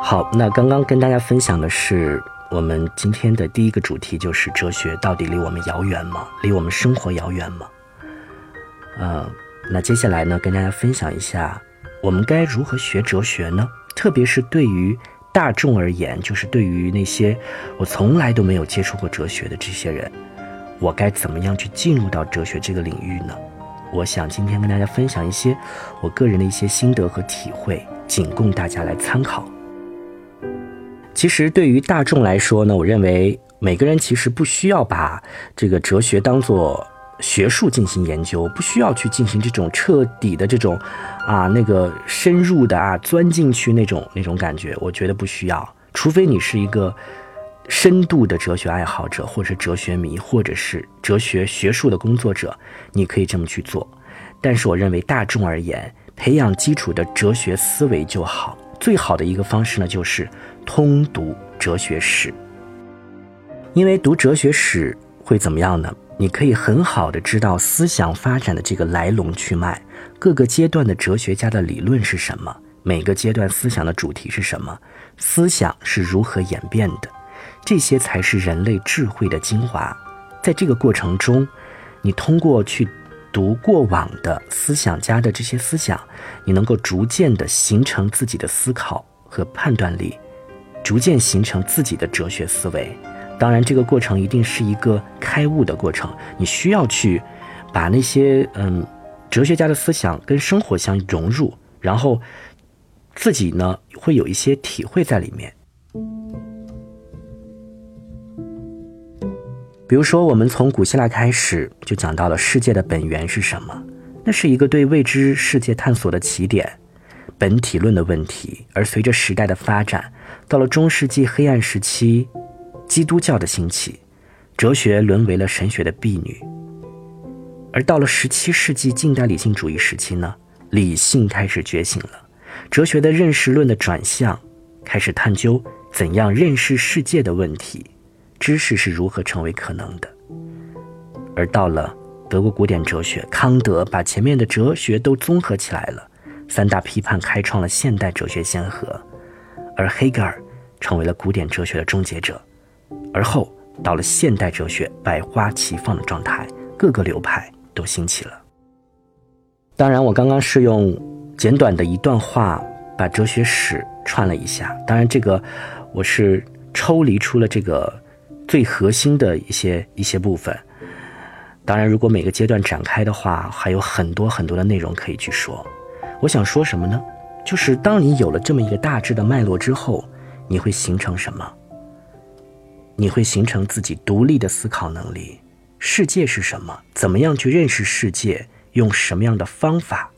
好，那刚刚跟大家分享的是我们今天的第一个主题，就是哲学到底离我们遥远吗？离我们生活遥远吗？呃，那接下来呢，跟大家分享一下，我们该如何学哲学呢？特别是对于大众而言，就是对于那些我从来都没有接触过哲学的这些人，我该怎么样去进入到哲学这个领域呢？我想今天跟大家分享一些我个人的一些心得和体会，仅供大家来参考。其实对于大众来说呢，我认为每个人其实不需要把这个哲学当做学术进行研究，不需要去进行这种彻底的这种啊那个深入的啊钻进去那种那种感觉，我觉得不需要，除非你是一个深度的哲学爱好者，或者哲学迷，或者是哲学学术的工作者，你可以这么去做。但是我认为大众而言，培养基础的哲学思维就好。最好的一个方式呢，就是通读哲学史。因为读哲学史会怎么样呢？你可以很好的知道思想发展的这个来龙去脉，各个阶段的哲学家的理论是什么，每个阶段思想的主题是什么，思想是如何演变的，这些才是人类智慧的精华。在这个过程中，你通过去。读过往的思想家的这些思想，你能够逐渐的形成自己的思考和判断力，逐渐形成自己的哲学思维。当然，这个过程一定是一个开悟的过程，你需要去把那些嗯哲学家的思想跟生活相融入，然后自己呢会有一些体会在里面。比如说，我们从古希腊开始就讲到了世界的本源是什么？那是一个对未知世界探索的起点，本体论的问题。而随着时代的发展，到了中世纪黑暗时期，基督教的兴起，哲学沦为了神学的婢女。而到了十七世纪近代理性主义时期呢，理性开始觉醒了，哲学的认识论的转向，开始探究怎样认识世界的问题。知识是如何成为可能的？而到了德国古典哲学，康德把前面的哲学都综合起来了，三大批判开创了现代哲学先河，而黑格尔成为了古典哲学的终结者。而后到了现代哲学百花齐放的状态，各个流派都兴起了。当然，我刚刚是用简短的一段话把哲学史串了一下，当然这个我是抽离出了这个。最核心的一些一些部分，当然，如果每个阶段展开的话，还有很多很多的内容可以去说。我想说什么呢？就是当你有了这么一个大致的脉络之后，你会形成什么？你会形成自己独立的思考能力。世界是什么？怎么样去认识世界？用什么样的方法？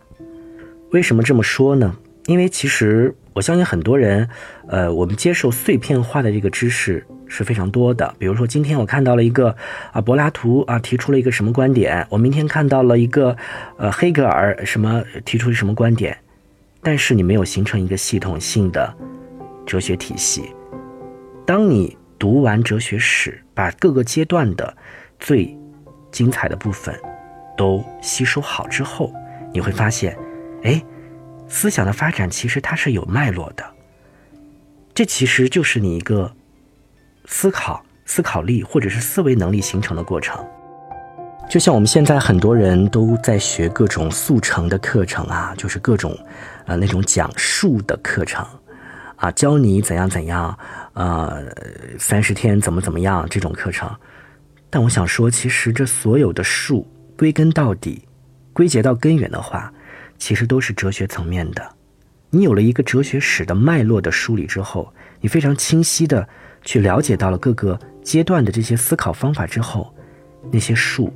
为什么这么说呢？因为其实我相信很多人，呃，我们接受碎片化的这个知识。是非常多的，比如说今天我看到了一个啊柏拉图啊提出了一个什么观点，我明天看到了一个呃黑格尔什么提出了什么观点，但是你没有形成一个系统性的哲学体系。当你读完哲学史，把各个阶段的最精彩的部分都吸收好之后，你会发现，哎，思想的发展其实它是有脉络的，这其实就是你一个。思考、思考力或者是思维能力形成的过程，就像我们现在很多人都在学各种速成的课程啊，就是各种，呃，那种讲述的课程，啊，教你怎样怎样，呃，三十天怎么怎么样这种课程。但我想说，其实这所有的术，归根到底，归结到根源的话，其实都是哲学层面的。你有了一个哲学史的脉络的梳理之后，你非常清晰的。去了解到了各个阶段的这些思考方法之后，那些树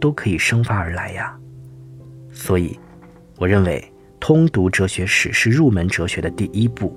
都可以生发而来呀。所以，我认为通读哲学史是入门哲学的第一步。